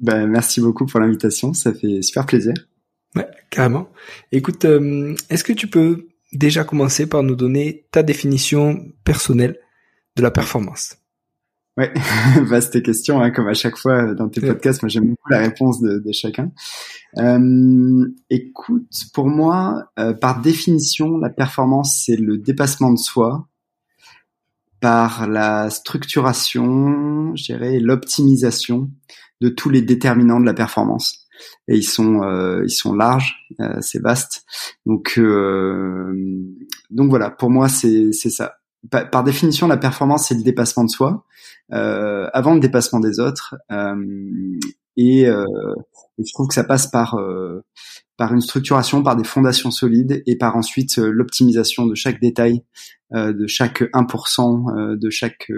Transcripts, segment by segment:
Ben, merci beaucoup pour l'invitation, ça fait super plaisir. Ouais, carrément. Écoute, euh, est-ce que tu peux déjà commencer par nous donner ta définition personnelle de la performance? Ouais, vaste question, hein, comme à chaque fois dans tes podcasts. Moi, j'aime beaucoup la réponse de, de chacun. Euh, écoute, pour moi, euh, par définition, la performance, c'est le dépassement de soi par la structuration, je dirais, l'optimisation de tous les déterminants de la performance. Et ils sont euh, ils sont larges, euh, c'est vaste. Donc euh, donc voilà, pour moi c'est ça. Par, définition, la performance c'est le dépassement de soi avant le dépassement des autres. Et, et, je trouve que ça passe par par une structuration, par des fondations solides et par ensuite l'optimisation de chaque détail, de chaque 1%, de chaque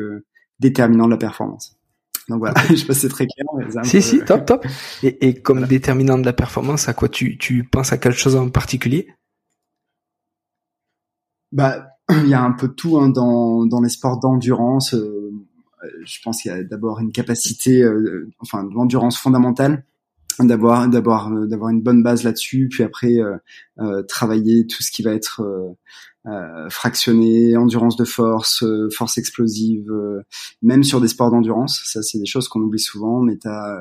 déterminant de la performance. Donc voilà, je sais pas si c'est très clair. Mais si, si, top, top. Et, et comme déterminant de la performance, à quoi tu, tu penses à quelque chose en particulier? Bah, il y a un peu tout hein, dans, dans les sports d'endurance. Euh, je pense qu'il y a d'abord une capacité, euh, enfin, de l'endurance fondamentale d'avoir d'avoir d'avoir une bonne base là-dessus puis après euh, euh travailler tout ce qui va être euh, fractionné, endurance de force, euh, force explosive, euh, même sur des sports d'endurance. Ça, c'est des choses qu'on oublie souvent, mais t'as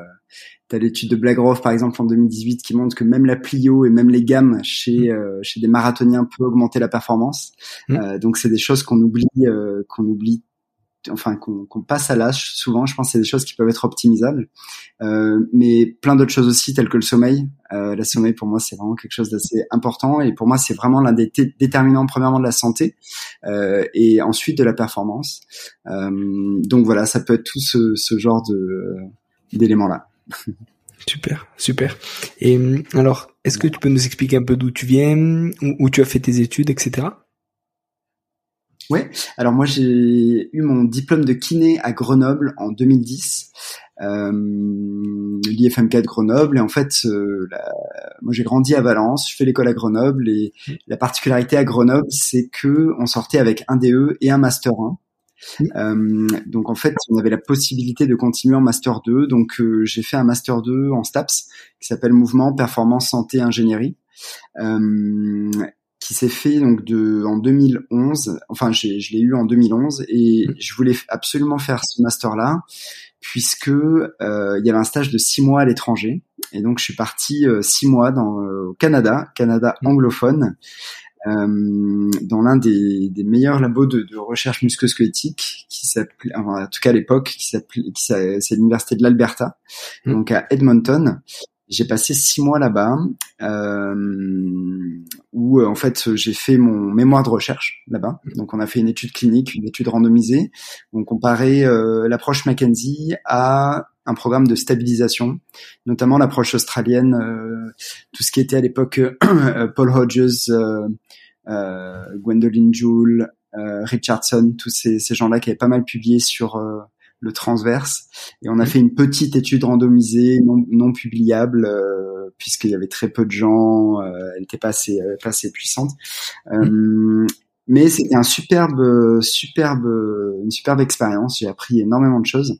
as, l'étude de Blagrove, par exemple, en 2018, qui montre que même la plio et même les gammes chez mmh. chez des marathoniens peut augmenter la performance. Mmh. donc, c'est des choses qu'on oublie qu'on oublie enfin qu'on passe à l'âge souvent je pense c'est des choses qui peuvent être optimisables. Euh, mais plein d'autres choses aussi telles que le sommeil. Euh, le sommeil pour moi c'est vraiment quelque chose d'assez important. Et pour moi c'est vraiment l'un des déterminants premièrement de la santé euh, et ensuite de la performance. Euh, donc voilà ça peut être tout ce, ce genre de d'éléments là super super. Et alors est-ce que tu peux nous expliquer un peu d'où tu viens où, où tu as fait tes études etc Ouais, alors moi j'ai eu mon diplôme de kiné à Grenoble en 2010, euh, l'IFMK de Grenoble, et en fait, euh, moi j'ai grandi à Valence, je fais l'école à Grenoble, et la particularité à Grenoble, c'est que on sortait avec un DE et un Master 1. Mmh. Euh, donc en fait, on avait la possibilité de continuer en master 2. Donc euh, j'ai fait un master 2 en STAPS qui s'appelle Mouvement, Performance, Santé, Ingénierie. Euh, qui s'est fait donc de en 2011. Enfin, je l'ai eu en 2011 et mmh. je voulais absolument faire ce master là puisque euh, il y avait un stage de six mois à l'étranger et donc je suis parti euh, six mois dans euh, au Canada, Canada mmh. anglophone. Euh, dans l'un des, des, meilleurs labos de, de recherche musculosquelettique qui s'appelait, en tout cas à l'époque, qui s'appelait, c'est l'université de l'Alberta, mmh. donc à Edmonton. J'ai passé six mois là-bas, euh, où euh, en fait j'ai fait mon mémoire de recherche là-bas. Donc on a fait une étude clinique, une étude randomisée. On comparait euh, l'approche Mackenzie à un programme de stabilisation, notamment l'approche australienne, euh, tout ce qui était à l'époque Paul Hodges, Gwendolyn Joule, Richardson, tous ces, ces gens-là qui avaient pas mal publié sur le transverse. Et on a fait une petite étude randomisée, non, non publiable, euh, puisqu'il y avait très peu de gens, euh, elle n'était pas assez, euh, pas assez puissante. Euh, mais c'était un superbe, superbe, une superbe expérience. J'ai appris énormément de choses.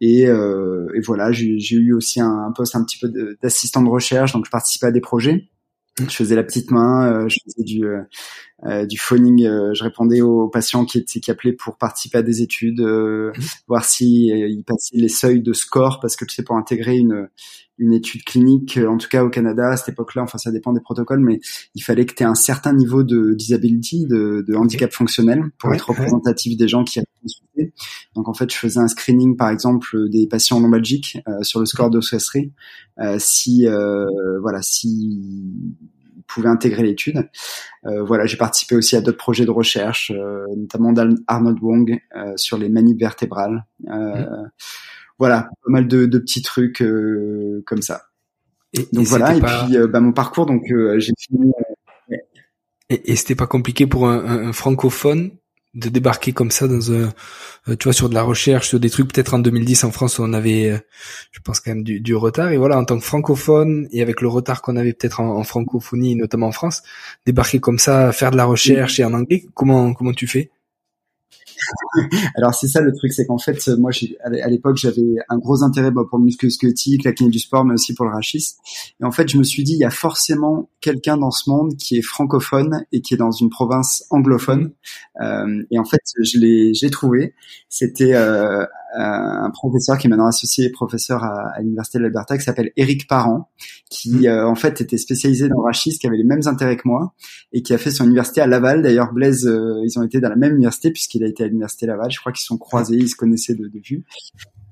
Et, et, voilà, j'ai eu aussi un, un, poste un petit peu d'assistant de, recherche, donc je participais à des projets. Je faisais la petite main, je faisais du, euh, du phoning. Euh, je répondais aux patients qui étaient qui appelaient pour participer à des études, euh, mhm. voir si ils passaient les seuils de score parce que tu sais pour intégrer une une étude clinique, en tout cas au Canada à cette époque-là, enfin ça dépend des protocoles, mais il fallait que tu aies un certain niveau de disability, de, de handicap fonctionnel pour être représentatif des gens qui Donc en fait, je faisais un screening par exemple des patients lombalgiques euh, sur le score d'ossuacerie, euh, si euh, voilà si pouvait intégrer l'étude. Euh, voilà, j'ai participé aussi à d'autres projets de recherche, euh, notamment d'Arnold Wong euh, sur les manipes vertébrales. Mmh. Voilà, pas mal de, de petits trucs comme ça. Et, donc voilà, et puis bah, mon parcours, donc j'ai fini. Et, et c'était pas compliqué pour un, un francophone de débarquer comme ça dans un, euh, tu vois, sur de la recherche, sur des trucs. Peut-être en 2010 en France où on avait, euh, je pense quand même du, du, retard. Et voilà, en tant que francophone et avec le retard qu'on avait peut-être en, en, francophonie, notamment en France, débarquer comme ça, faire de la recherche et en anglais, comment comment tu fais? Alors c'est ça le truc, c'est qu'en fait, moi, à l'époque, j'avais un gros intérêt pour le muscle squelettique, la kiné du sport, mais aussi pour le rachis. Et en fait, je me suis dit, il y a forcément quelqu'un dans ce monde qui est francophone et qui est dans une province anglophone. Euh, et en fait, je l'ai, trouvé. C'était euh, un professeur qui est maintenant associé professeur à, à l'université de l'Alberta qui s'appelle Eric Parent, qui mmh. euh, en fait était spécialisé dans le rachis, qui avait les mêmes intérêts que moi et qui a fait son université à Laval. D'ailleurs, Blaise, euh, ils ont été dans la même université puisqu'il a été à l'université Laval. Je crois qu'ils sont croisés, ils se connaissaient de, de vue.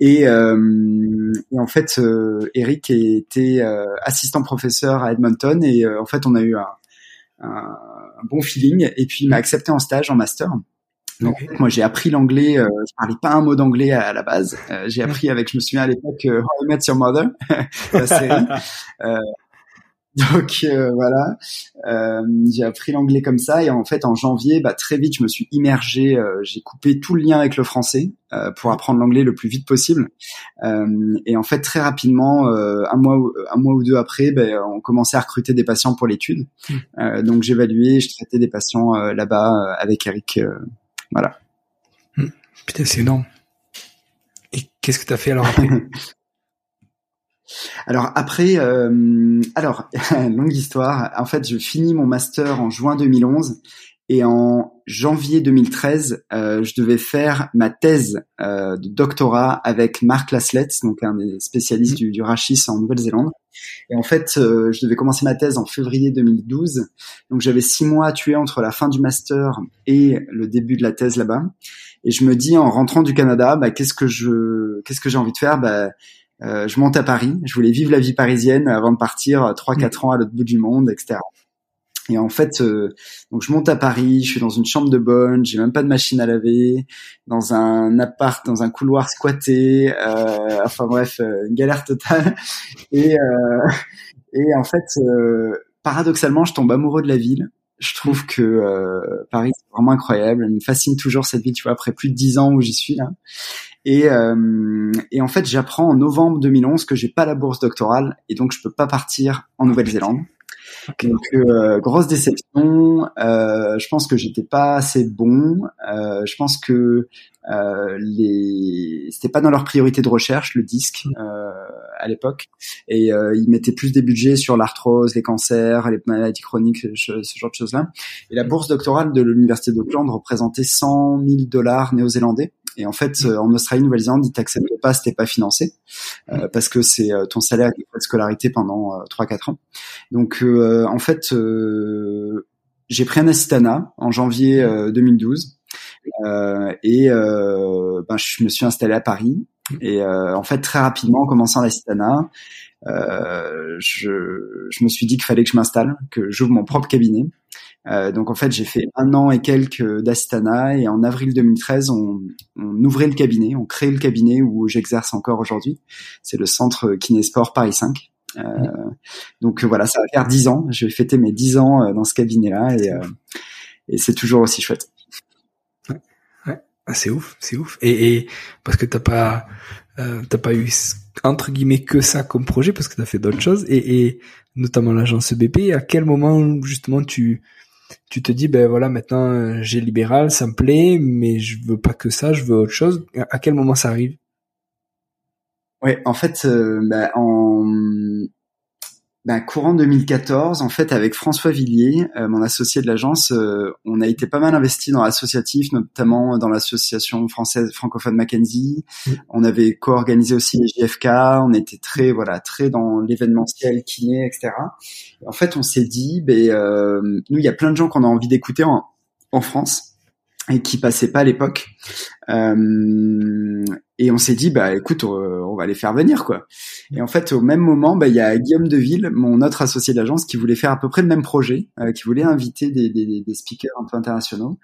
Et, euh, et, en fait, euh, Eric était euh, assistant professeur à Edmonton et en fait, on a eu un, un, un bon feeling. Et puis, il m'a accepté en stage, en master. Donc moi j'ai appris l'anglais, euh, je parlais pas un mot d'anglais à, la base. Euh, j'ai appris avec, je me souviens à l'époque, euh, How I Met Your Mother, la série. Euh, donc euh, voilà, j'ai appris l'anglais comme ça et en fait en janvier, bah, très vite je me suis immergé, j'ai coupé tout le lien avec le français pour apprendre l'anglais le plus vite possible. et en fait très rapidement, un mois un mois ou deux après, ben, on commençait à recruter des patients pour l'étude. Mmh. donc j'évaluais, je traitais des patients là-bas avec Eric voilà. Hmm. Putain, c'est énorme. Et qu'est-ce que tu as fait alors après Alors après, euh, alors longue histoire. En fait, je finis mon master en juin 2011 et en janvier 2013, euh, je devais faire ma thèse euh, de doctorat avec Marc Laslett, donc un des spécialistes du, du rachis en Nouvelle-Zélande. Et en fait, euh, je devais commencer ma thèse en février 2012. Donc j'avais six mois à tuer entre la fin du master et le début de la thèse là-bas. Et je me dis en rentrant du Canada, bah, qu'est-ce que je, qu'est-ce que j'ai envie de faire? Bah, euh, Je monte à Paris. Je voulais vivre la vie parisienne avant de partir trois quatre ans à l'autre bout du monde, etc. Et en fait, euh, donc je monte à Paris, je suis dans une chambre de bonne, j'ai même pas de machine à laver, dans un appart, dans un couloir squatté, euh, enfin bref, euh, une galère totale. Et, euh, et en fait, paradoxalement, je tombe amoureux de la ville. Je trouve que Paris c'est vraiment incroyable. Elle me fascine toujours cette ville, tu vois, après plus de dix ans où j'y suis là. Et, et en fait, j'apprends en novembre 2011 que j'ai pas la bourse doctorale et donc je peux pas partir en Nouvelle-Zélande. Donc euh, grosse déception. Euh, je pense que j'étais pas assez bon. Euh, je pense que euh, les c'était pas dans leur priorité de recherche le disque euh, à l'époque et euh, ils mettaient plus des budgets sur l'arthrose, les cancers, les maladies chroniques, ce, genre de choses là. Et la bourse doctorale de l'université d'Auckland représentait 100 000 dollars néo-zélandais. Et en fait, en Australie, Nouvelle-Zélande, ils t'acceptent pas si t'es pas financé, euh, parce que c'est ton salaire de scolarité pendant euh, 3-4 ans. Donc, en fait, j'ai pris un assistana en janvier 2012 euh, et euh, ben, je me suis installé à Paris. Et euh, en fait, très rapidement, en commençant l'assistana, euh, je, je me suis dit qu'il fallait que je m'installe, que j'ouvre mon propre cabinet. Euh, donc en fait, j'ai fait un an et quelques d'Astana et en avril 2013, on, on, ouvrait le cabinet, on crée le cabinet où j'exerce encore aujourd'hui. C'est le centre Kinésport Paris 5. Euh, donc voilà, ça va faire dix ans. Je vais fêter mes dix ans dans ce cabinet-là et et c'est toujours aussi chouette. Ouais, ouais. Ah, c'est ouf, c'est ouf. Et, et parce que t'as pas euh, t'as pas eu entre guillemets que ça comme projet parce que t'as fait d'autres choses et, et notamment l'agence BP. À quel moment justement tu tu te dis ben voilà maintenant euh, j'ai libéral, ça me plaît, mais je veux pas que ça, je veux autre chose. À quel moment ça arrive? Ouais, en fait, euh, ben, en ben, courant 2014, en fait, avec François Villiers, euh, mon associé de l'agence, euh, on a été pas mal investi dans l'associatif, notamment dans l'association française francophone Mackenzie. Mm. On avait co-organisé aussi les JFK. On était très, voilà, très dans l'événementiel, kiné, etc. en fait, on s'est dit, ben, euh, nous, il y a plein de gens qu'on a envie d'écouter en, en France et qui passaient pas à l'époque. Euh, et on s'est dit, bah écoute, on va les faire venir quoi. Et en fait, au même moment, bah il y a Guillaume Deville, mon autre associé d'agence, qui voulait faire à peu près le même projet, euh, qui voulait inviter des, des, des, speakers un peu internationaux.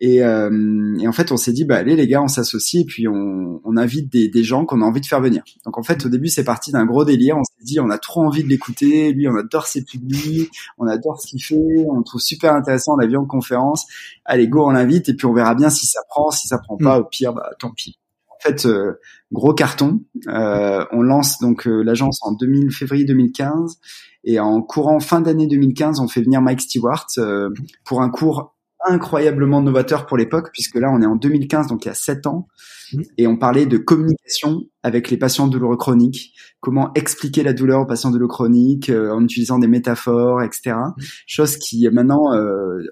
Et, euh, et en fait, on s'est dit, bah allez les gars, on s'associe et puis on, on invite des, des gens qu'on a envie de faire venir. Donc en fait, au début, c'est parti d'un gros délire. On s'est dit, on a trop envie de l'écouter. Lui, on adore ses publics, on adore ce qu'il fait, on le trouve super intéressant. On l'a vu en conférence. Allez, go, on l'invite et puis on verra bien si ça prend. Si ça prend pas, mm. Pire, bah tant pis. Fait, euh, gros carton. Euh, on lance donc euh, l'agence en 2000, février 2015 et en courant fin d'année 2015, on fait venir Mike Stewart pour un cours incroyablement novateur pour l'époque, puisque là, on est en 2015, donc il y a sept ans, et on parlait de communication avec les patients douloureux chroniques, comment expliquer la douleur aux patients douloureux chroniques en utilisant des métaphores, etc. Chose qui maintenant,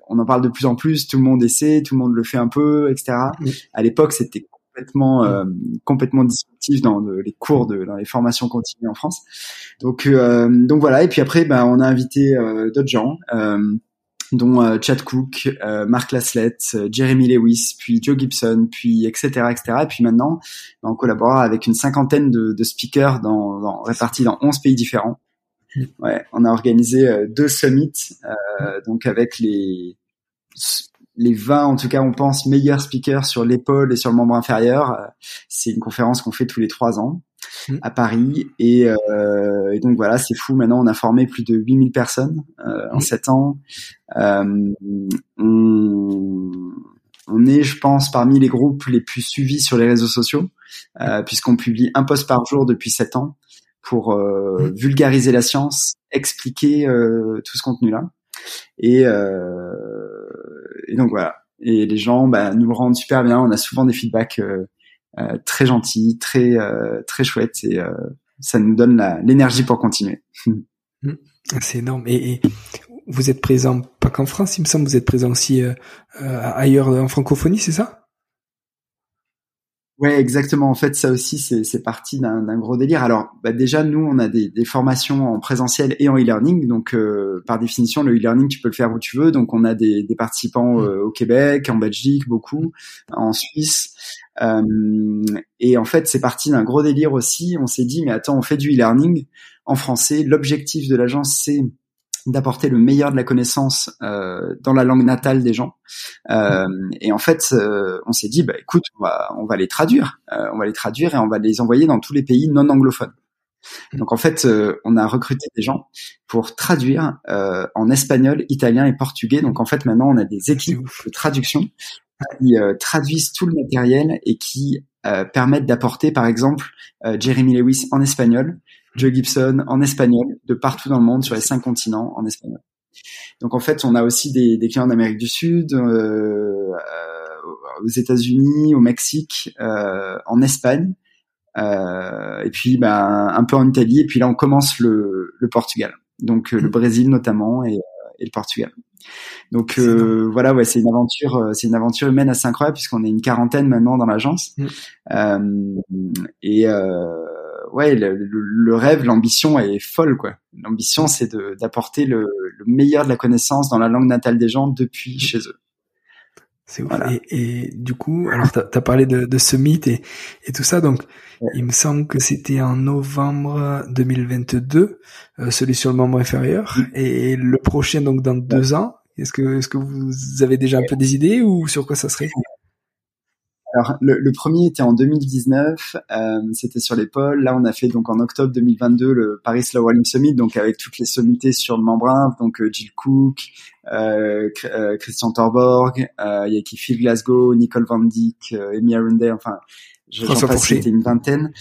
on en parle de plus en plus, tout le monde essaie, tout le monde le fait un peu, etc. À l'époque, c'était complètement euh, complètement disruptif dans les cours de dans les formations continues en France. Donc euh, donc voilà et puis après ben on a invité euh, d'autres gens dont Chad Cook, Mark Laslett, Jeremy Lewis, puis Joe Gibson, puis etc etc. Et puis maintenant ben, on collabore avec une cinquantaine de, de speakers dans, dans, répartis dans 11 pays différents. Ouais, on a organisé deux summits donc avec les les 20, en tout cas, on pense meilleurs speakers sur l'épaule et sur le membre inférieur. Euh, c'est une conférence qu'on fait tous les trois ans mmh. à Paris. Euh, et, donc voilà, c'est fou. Maintenant, on a formé plus de 8000 personnes euh, en mmh. sept ans. on, est, je pense, parmi les groupes les plus suivis sur les réseaux sociaux, puisqu'on publie un post par jour depuis sept ans pour mmh. vulgariser la science, expliquer tout ce contenu-là. Et, euh, et donc voilà. Et les gens bah, nous le rendent super bien. On a souvent des feedbacks euh, euh, très gentils, très très chouettes et ça nous donne l'énergie pour continuer. C'est énorme. Et, vous êtes présent pas qu'en France, il me semble, vous êtes présent aussi ailleurs en francophonie, c'est ça? Ouais, exactement. En fait, ça aussi, c'est parti d'un gros délire. Alors, bah déjà, nous, on a des, des, formations en présentiel et en e-learning. Donc, euh, par définition, le e-learning, tu peux le faire où tu veux. Donc, on a des, des participants mmh. euh, au Québec, en Belgique, beaucoup, en Suisse. Euh, et en fait, c'est parti d'un gros délire aussi. On s'est dit, mais attends, on fait du e-learning en français. L'objectif de l'agence, c'est d'apporter le meilleur de la connaissance euh, dans la langue natale des gens. Euh, et en fait, euh, on s'est dit, bah écoute, on va, on va les traduire, euh, on va les traduire et on va les envoyer dans tous les pays non anglophones. Donc en fait, euh, on a recruté des gens pour traduire en espagnol, italien et portugais. Donc en fait, maintenant, on a des équipes de traduction qui traduisent tout le matériel et qui permettent d'apporter, par exemple, Jeremy Lewis en espagnol, Joe Gibson en espagnol, de partout dans le monde, sur les cinq continents en espagnol. Donc en fait, on a aussi des, des clients d'Amérique du Sud, euh, aux États-Unis, au Mexique, euh, en Espagne, euh, et puis ben, un peu en Italie, et puis là on commence le, le Portugal, donc le mmh. Brésil notamment et, et le Portugal. Donc euh, voilà, ouais, c'est une aventure, c'est une aventure humaine assez incroyable puisqu'on est une quarantaine maintenant dans l'agence. Mmh. Euh, et euh, ouais, le, rêve, l'ambition est folle, quoi. L'ambition, c'est d'apporter le, le, meilleur de la connaissance dans la langue natale des gens depuis chez eux. C'est ouf. Et, et, du coup, alors t'as as parlé de, de ce mythe et, et tout ça, donc il me semble que c'était en novembre 2022, euh, celui sur le membre inférieur, et le prochain donc dans deux ans. Est-ce que est-ce que vous avez déjà un peu des idées ou sur quoi ça serait? Alors le, le, premier était en 2019, euh, c'était sur l'épaule. Là, on a fait donc en octobre 2022 le Paris Slow Rolling Summit, donc avec toutes les sommités sur le membrane, donc euh, Jill Cook, euh, Christian Torborg, euh, il y a qui Phil Glasgow, Nicole Van Dyck, Amy Arundel, enfin, je François Fourché. C'était une vingtaine.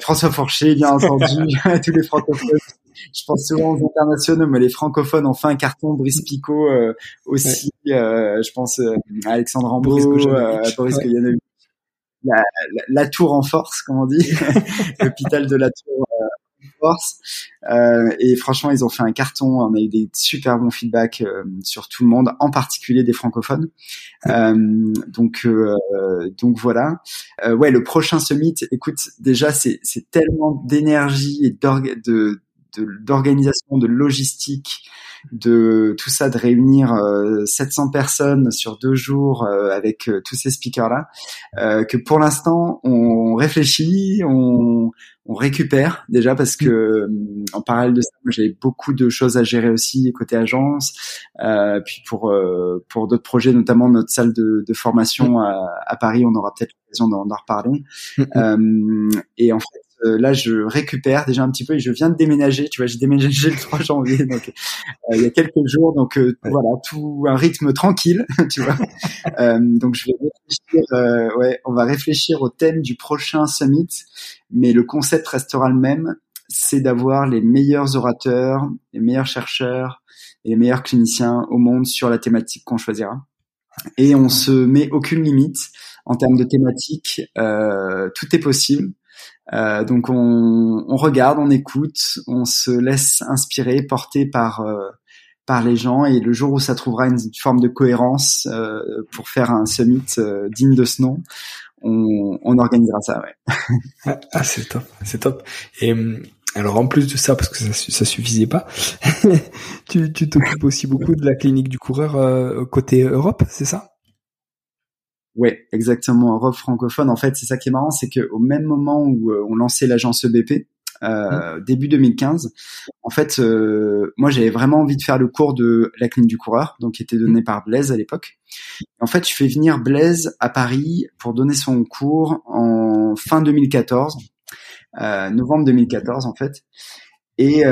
François Fourché, bien entendu, tous les francophones je pense souvent aux internationaux, mais les francophones ont fait un carton. Brice Picot euh, aussi. Euh, je pense euh, à Alexandre Rambo, Boris, Boris ouais. La, la, la, tour en force, comme on dit, l'hôpital de la tour en force. et franchement, ils ont fait un carton. On a eu des super bons feedbacks sur tout le monde, en particulier des francophones. donc, donc voilà. ouais, le prochain summit. Écoute, déjà, c'est tellement d'énergie et de d'organisation, de, logistique, de tout ça, de réunir 700 euh, personnes sur deux jours euh, avec euh, tous ces speakers-là, que pour l'instant on réfléchit, on, on récupère déjà parce que en parallèle de ça, j'ai beaucoup de choses à gérer aussi côté agence, euh, puis pour pour d'autres projets, notamment notre salle de, de formation à, à, Paris, on aura peut-être l'occasion d'en reparler. euh, et en fait, euh, là, je récupère déjà un petit peu et je viens de déménager. Tu vois, j'ai déménagé le 3 janvier, donc euh, il y a quelques jours. Donc euh, voilà, tout un rythme tranquille, tu vois. donc je vais réfléchir. ouais, on va réfléchir au thème du prochain summit, mais le concept restera le même. C'est d'avoir les meilleurs orateurs, les meilleurs chercheurs et les meilleurs cliniciens au monde sur la thématique qu'on choisira. Et on se met aucune limite en termes de thématique. tout est possible. Euh, donc on, on, regarde, on écoute, on se laisse inspirer, porter par euh, par les gens et le jour où ça trouvera une forme de cohérence euh, pour faire un summit euh, digne de ce nom, on, on organisera ça. Ouais. ah, ah c'est top, c'est top. Et hum, alors en plus de ça, parce que ça, ça suffisait pas, tu t'occupes aussi beaucoup de la clinique du coureur euh, côté Europe, c'est ça? Ouais, exactement. Europe francophone. En fait, c'est ça qui est marrant, c'est qu'au même moment où euh, on lançait l'agence EBP, euh, mmh. début 2015, en fait, euh, moi j'avais vraiment envie de faire le cours de la clinique du coureur, donc qui était donné par Blaise à l'époque. En fait, je fais venir Blaise à Paris pour donner son cours en fin 2014, euh, novembre 2014 en fait. Et,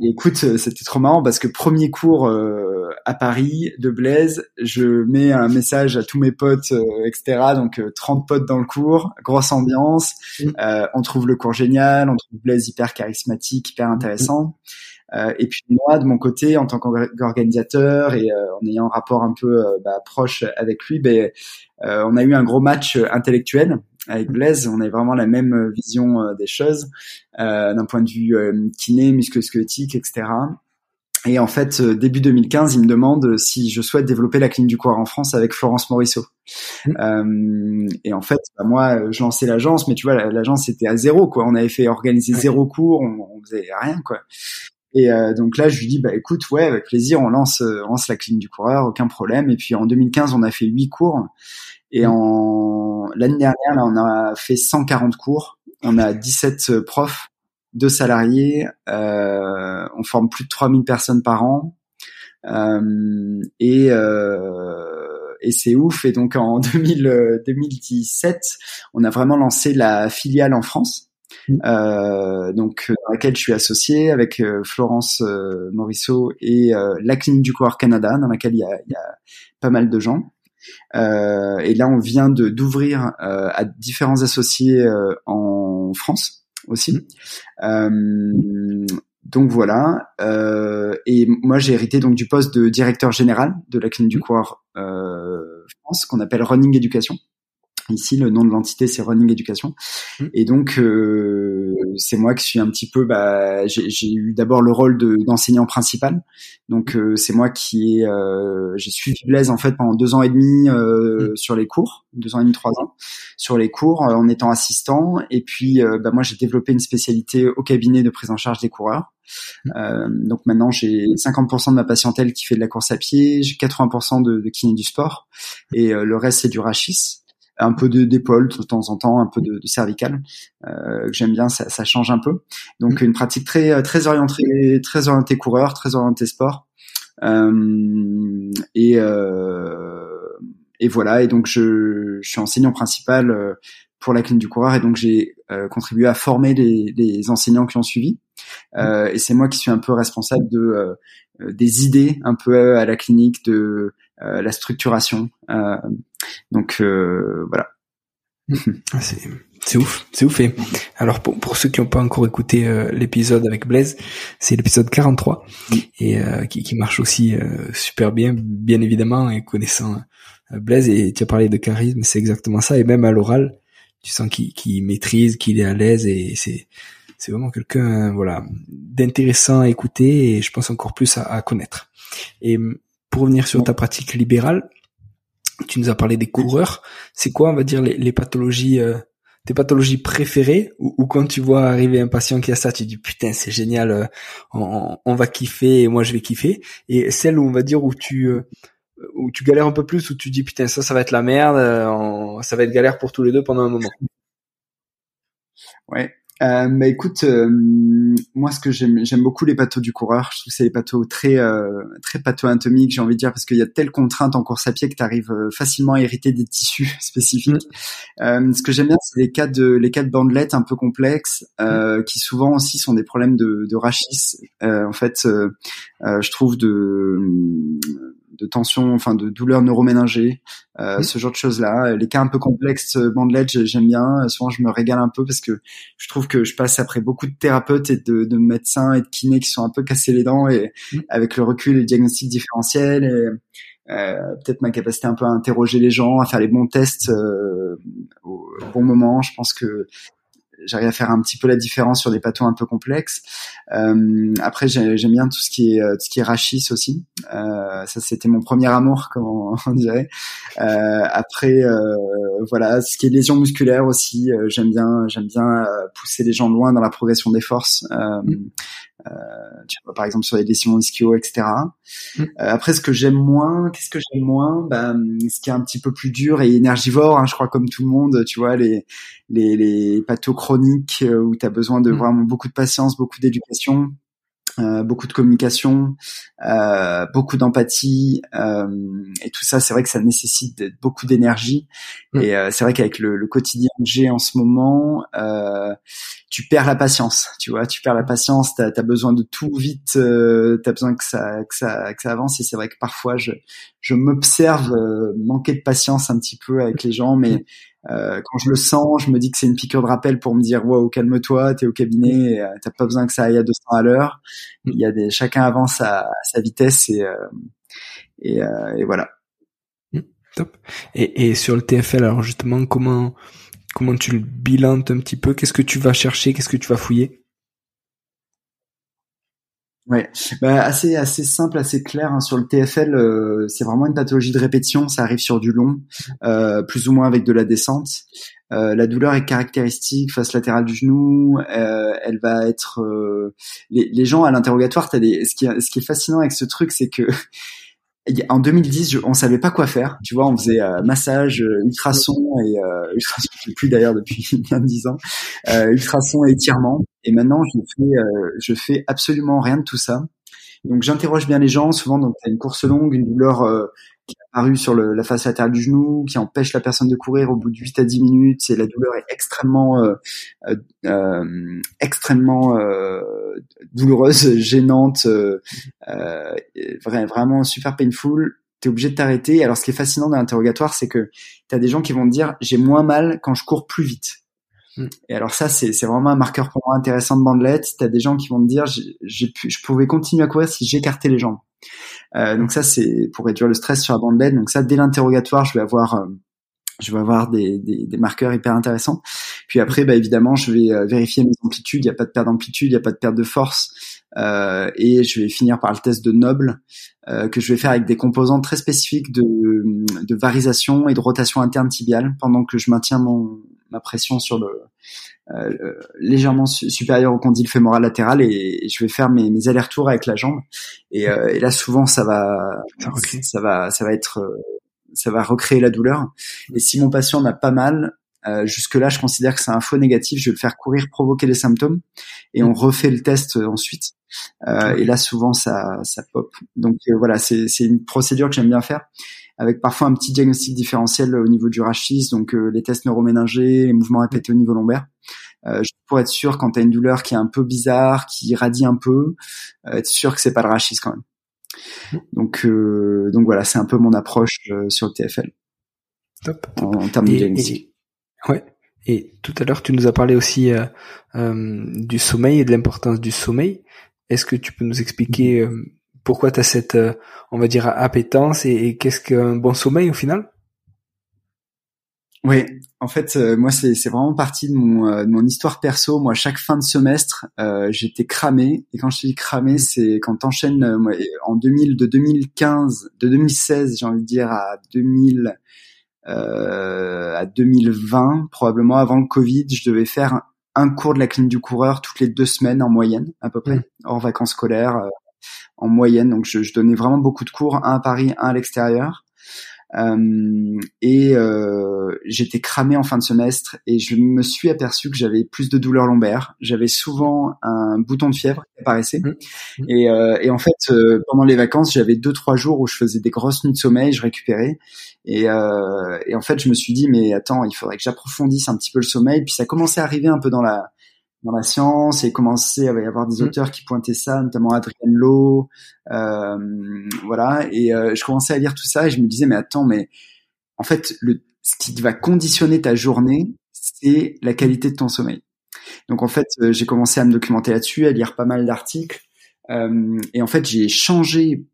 euh, écoute, c'était trop marrant parce que premier cours à Paris de Blaise, je mets un message à tous mes potes, euh, etc. Donc 30 euh, potes dans le cours, grosse ambiance. Mm. Euh, on trouve le cours génial, on trouve Blaise hyper charismatique, hyper intéressant. Euh, et puis moi, de mon côté, en tant qu'organisateur et en ayant un rapport un peu bah, proche avec lui, ben, on a eu un gros match intellectuel avec Blaise. On a vraiment la même vision des choses d'un point de vue kiné, musculo-squelettique, etc. Et en fait, euh, début 2015, il me demande si je souhaite développer la clinique du coureur en France avec Florence Morisseau. Mmh. Euh, et en fait, bah, moi, je lançais l'agence, mais tu vois, l'agence était à zéro, quoi. On avait fait organiser zéro cours, on, on faisait rien, quoi. Et euh, donc là, je lui dis, bah écoute, ouais, avec plaisir, on lance, euh, on lance la clinique du coureur, aucun problème. Et puis en 2015, on a fait huit cours. Et mmh. en l'année dernière, là, on a fait 140 cours. On a 17 profs deux salariés, euh, on forme plus de 3000 personnes par an. Euh, et euh, et c'est ouf. Et donc en 2000, 2017, on a vraiment lancé la filiale en France, mmh. euh, donc dans laquelle je suis associé avec euh, Florence euh, Morisseau et la clinique du Coureur Canada, dans laquelle il y a, il y a pas mal de gens. Et là, on vient de d'ouvrir à différents associés en France aussi. Mmh. Euh, donc voilà. Euh, et moi, j'ai hérité donc du poste de directeur général de la clinique du mmh. coureur euh, France, qu'on appelle Running Education. Ici, le nom de l'entité, c'est Running Education. Mmh. Et donc, euh, c'est moi qui suis un petit peu. Bah, j'ai eu d'abord le rôle d'enseignant principal. Donc, euh, c'est moi qui ai. Euh, j'ai suivi Blaise en fait pendant deux ans et demi mmh. sur les cours, deux ans et demi, trois ans sur les cours en étant assistant. Et puis, bah, moi, j'ai développé une spécialité au cabinet de prise en charge des coureurs. Mmh. donc maintenant, j'ai 50% de ma patientèle qui fait de la course à pied, j'ai 80% de, de kiné du sport, et le reste c'est du rachis un peu d'épaule de temps en temps, un peu de, de cervical euh, que j'aime bien, ça, ça, change un peu. Donc une pratique très très orientée, très orientée coureur, très orientée sport. Euh, et euh, et voilà. Et donc je, je suis enseignant principal pour la clinique du coureur et donc j'ai contribué à former les, les, enseignants qui ont suivi. et c'est moi qui suis un peu responsable de des idées un peu à la clinique de la structuration. donc voilà. Ah, c'est c'est ouf, c'est ouf. Et alors pour, pour ceux qui n'ont pas encore écouté euh, l'épisode avec Blaise, c'est l'épisode 43 et euh, qui, qui, marche aussi euh, super bien, bien évidemment, et connaissant Blaise. Et tu as parlé de charisme, c'est exactement ça. Et même à l'oral, tu sens qu'il maîtrise, qu'il est à l'aise et c'est c'est vraiment quelqu'un voilà d'intéressant à écouter et je pense encore plus à, à connaître. Et pour revenir sur ta pratique libérale, tu nous as parlé des coureurs. C'est quoi, on va dire, les, les pathologies tes pathologies préférées ou, quand tu vois arriver un patient qui a ça, tu dis putain c'est génial, euh, on, va kiffer et moi je vais kiffer. Et celle où on va dire où tu euh, où tu galères un peu plus, où tu dis putain ça ça va être la merde, euh, ça va être galère pour tous les deux pendant un moment. Ouais, euh, bah écoute, euh, moi ce que j'aime, j'aime beaucoup les pathos du coureur. Je trouve que c'est des pathos très euh, très patho-anatomiques, j'ai envie de dire, parce qu'il y a telle contrainte en course à pied que tu arrives euh, facilement à hériter des tissus spécifiques. Mm. ce que j'aime bien, c'est les cas de les cas de bandelettes un peu complexes, mm. qui souvent aussi sont des problèmes de, de rachis. en fait, je trouve de de tension, enfin de douleurs neuroméningées, euh, ce genre de choses-là. Les cas un peu complexes, euh, bandelette, j'aime bien. Souvent, je me régale un peu parce que je trouve que je passe après beaucoup de thérapeutes et de, de médecins et de kinés qui sont un peu cassés les dents et mmh. avec le recul et le diagnostic différentiel et euh, peut-être ma capacité un peu à interroger les gens, à faire les bons tests euh, au bon moment. Je pense que j'arrive à faire un petit peu la différence sur des pathos un peu complexes. Euh, après, j'aime bien tout ce qui est tout ce qui est rachis aussi. Euh, ça, c'était mon premier amour, comme on, dirait. Euh, après, euh, voilà, ce qui est lésions musculaires aussi, euh, j'aime bien, j'aime bien pousser les gens loin dans la progression des forces. Mm. Euh, tu vois, par exemple sur les lésions ischio, etc. Mm. Euh, après, ce que j'aime moins, qu'est-ce que j'aime moins? Bah, Ce qui est un petit peu plus dur et énergivore, hein, je crois comme tout le monde, tu vois, les les, les pathos chroniques euh, où tu as besoin de mm. vraiment beaucoup de patience, beaucoup d'éducation. Euh, beaucoup de communication, euh, beaucoup d'empathie euh, et tout ça, c'est vrai que ça nécessite beaucoup d'énergie. Mm. Et c'est vrai qu'avec le, le, quotidien que j'ai en ce moment, tu perds la patience. Tu vois, tu perds la patience. T'as as besoin de tout vite. T'as besoin que ça, que ça, que ça avance. Et c'est vrai que parfois, je, je m'observe manquer de patience un petit peu avec les gens, mais euh, quand je le sens, je me dis que c'est une piqûre de rappel pour me dire wow, calme-toi, t'es au cabinet, euh, t'as pas besoin que ça aille à 200 à l'heure. Il y a des, chacun avance à, sa vitesse et euh, et, euh, et, voilà. Mmh, top. Et, et sur le TFL, alors justement, comment comment tu le bilantes un petit peu? Qu'est-ce que tu vas chercher? Qu'est-ce que tu vas fouiller? Ouais, bah, assez assez simple, assez clair hein. sur le TFL. Euh, c'est vraiment une pathologie de répétition. Ça arrive sur du long, euh, plus ou moins avec de la descente. Euh, la douleur est caractéristique face latérale du genou. elle va être les, les gens à l'interrogatoire. T'as des ce qui ce qui est fascinant avec ce truc, c'est que en 2010, je, on savait pas quoi faire. Tu vois, on faisait euh, massage, euh, ultrason et euh, ultrason, je plus d'ailleurs depuis bien dix ans, euh, ultrason et étirement. Et maintenant, je fais, euh, je fais absolument rien de tout ça. Donc, j'interroge bien les gens. Souvent, donc, t'as une course longue, une douleur qui est apparue sur la face latérale du genou, qui empêche la personne de courir au bout de 8 à 10 minutes. Et la douleur est extrêmement, extrêmement douloureuse, gênante, euh, euh, vraiment super painful, t'es obligé de t'arrêter. Alors ce qui est fascinant dans l'interrogatoire, c'est que t'as des gens qui vont te dire j'ai moins mal quand je cours plus vite. Mm. Et alors ça, c'est, vraiment un marqueur pour moi intéressant de bandelette. T'as des gens qui vont te dire j'ai, pu, je pouvais continuer à courir si j'écartais les jambes. Euh, donc ça, c'est pour réduire le stress sur la bandelette. Donc ça, dès l'interrogatoire, je vais avoir euh, je vais avoir des, des, des, marqueurs hyper intéressants. Puis après, bah, évidemment, je vais euh, vérifier mes amplitudes. Il n'y a pas de perte d'amplitude, il n'y a pas de perte de force. Euh, et je vais finir par le test de Noble euh, que je vais faire avec des composants très spécifiques de, de varisation et de rotation interne tibiale pendant que je maintiens mon, ma pression sur le euh, légèrement supérieur au condyle fémoral latéral et, je vais faire mes, mes allers-retours avec la jambe. Et, euh, et, là, souvent, ça va, ça va, ça va être ça va recréer la douleur. Et si mon patient n'a pas mal, euh, jusque-là, je considère que c'est un faux négatif. Je vais le faire courir, provoquer les symptômes, et on refait le test euh, ensuite. Euh, et là, souvent, ça, ça pop. Donc euh, voilà, c'est une procédure que j'aime bien faire. Avec parfois un petit diagnostic différentiel au niveau du rachis, donc les tests neuroméningés, les mouvements répétés au niveau lombaire. pour être sûr quand tu as une douleur qui est un peu bizarre, qui irradie un peu, être sûr que c'est pas le rachis quand même. Donc, euh, donc voilà, c'est un peu mon approche euh, sur le TFL. Top. En, termes de diagnostic. ouais. Et tout à l'heure, tu nous as parlé aussi euh, du sommeil et de l'importance du sommeil. Est-ce que tu peux nous expliquer pourquoi tu as cette, on va dire, appétence et qu'est-ce qu'un bon sommeil au final? Oui, en fait, euh, moi, c'est vraiment partie de mon, euh, de mon histoire perso. Moi, chaque fin de semestre, euh, j'étais cramé. Et quand je dis cramé, c'est quand t'enchaînes en 2000, de 2015, de 2016, j'ai envie de dire, à 2000, à 2020, probablement avant le Covid, je devais faire un cours de la clinique du coureur toutes les deux semaines en moyenne, à peu près, mmh. hors vacances scolaires, en moyenne. Donc, je, je, donnais vraiment beaucoup de cours, un à Paris, un à l'extérieur. Euh, et euh, j'étais cramé en fin de semestre et je me suis aperçu que j'avais plus de douleurs lombaires. J'avais souvent un bouton de fièvre qui apparaissait. Mmh. Mmh. Et, euh, et, en fait, pendant les vacances, j'avais deux trois jours où je faisais des grosses nuits de sommeil, je récupérais. Et, et en fait, je me suis dit mais attends, il faudrait que j'approfondisse un petit peu le sommeil. Puis ça commençait à arriver un peu dans la dans la science et commençait à y avoir des mm. auteurs qui pointaient ça, notamment Adrien Lowe, euh, voilà. Et euh, je commençais à lire tout ça et je me disais mais attends, mais en fait, le, ce qui va conditionner ta journée, c'est la qualité de ton sommeil. Donc en fait, euh, j'ai commencé à me documenter là-dessus, à lire pas mal d'articles, euh, et en fait, j'ai changé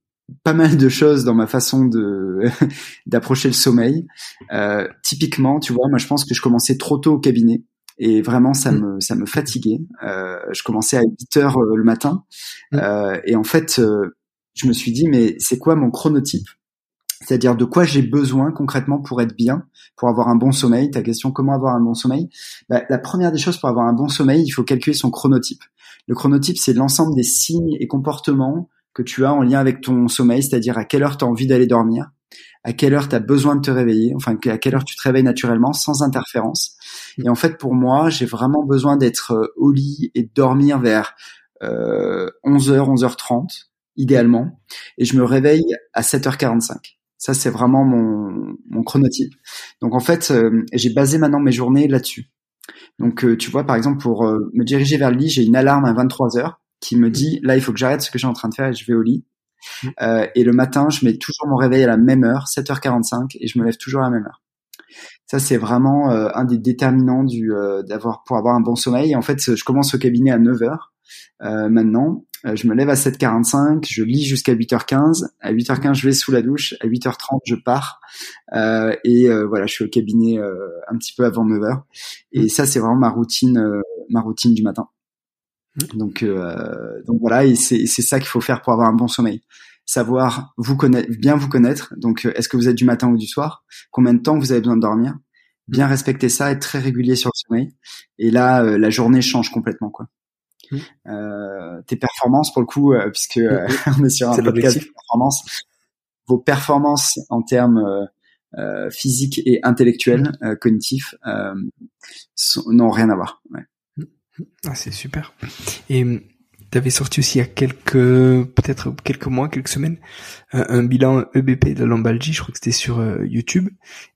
pas mal de choses dans ma façon de d'approcher le sommeil. Euh, typiquement, tu vois, moi je pense que je commençais trop tôt au cabinet et vraiment ça mm. me ça me fatiguait. Euh, je commençais à 8 heures euh, le matin mm. euh, et en fait euh, je me suis dit mais c'est quoi mon chronotype? C'est-à-dire de quoi j'ai besoin concrètement pour être bien, pour avoir un bon sommeil? Ta question, comment avoir un bon sommeil? Bah, La première des choses pour avoir un bon sommeil, il faut calculer son chronotype. Le chronotype, c'est l'ensemble des signes et comportements que tu as en lien avec ton sommeil, c'est-à-dire à quelle heure tu as envie d'aller dormir, à quelle heure tu as besoin de te réveiller, enfin à quelle heure tu te réveilles naturellement sans interférence. Mm. Et en fait, pour moi, j'ai vraiment besoin d'être euh, au lit et de dormir vers euh, 11h, 11h30, idéalement. Et je me réveille à 7h45. Ça, c'est vraiment mon, mon chronotype. Donc en fait, euh, j'ai basé maintenant mes journées là-dessus. Donc euh, tu vois, par exemple, pour me diriger vers le lit, j'ai une alarme à 23h qui me dit, là, il faut que j'arrête ce que j'ai en train de faire et je vais au lit. Mm. Euh, et le matin, je mets toujours mon réveil à la même heure, 7h45, et je me lève toujours à la même heure. Ça, c'est vraiment euh, un des déterminants du euh, d'avoir pour avoir un bon sommeil. En fait, je commence au cabinet à 9h maintenant. je me lève à 7h45, je lis jusqu'à 8h15. À 8h15, je vais sous la douche. À 8h30, je pars. et voilà, je suis au cabinet un petit peu avant 9h. Et mm. ça, c'est vraiment ma routine, ma routine du matin. Mmh. Donc, euh, donc voilà, et c'est ça qu'il faut faire pour avoir un bon sommeil. Savoir vous connaître, bien vous connaître. Donc, euh, est-ce que vous êtes du matin ou du soir? Combien de temps vous avez besoin de dormir? Bien mmh. respecter ça, être très régulier sur le sommeil. Et là, euh, la journée change complètement, quoi. Mmh. Euh, tes performances, pour le coup, euh, puisque on est sur un podcast de performance, vos performances en termes physiques et intellectuels, cognitifs, n'ont rien à voir. Ouais. Ah, c'est super. Et hum, tu avais sorti aussi il y a quelques, peut-être quelques mois, quelques semaines, un, bilan EBP de lombalgie. Je crois que c'était sur euh, YouTube.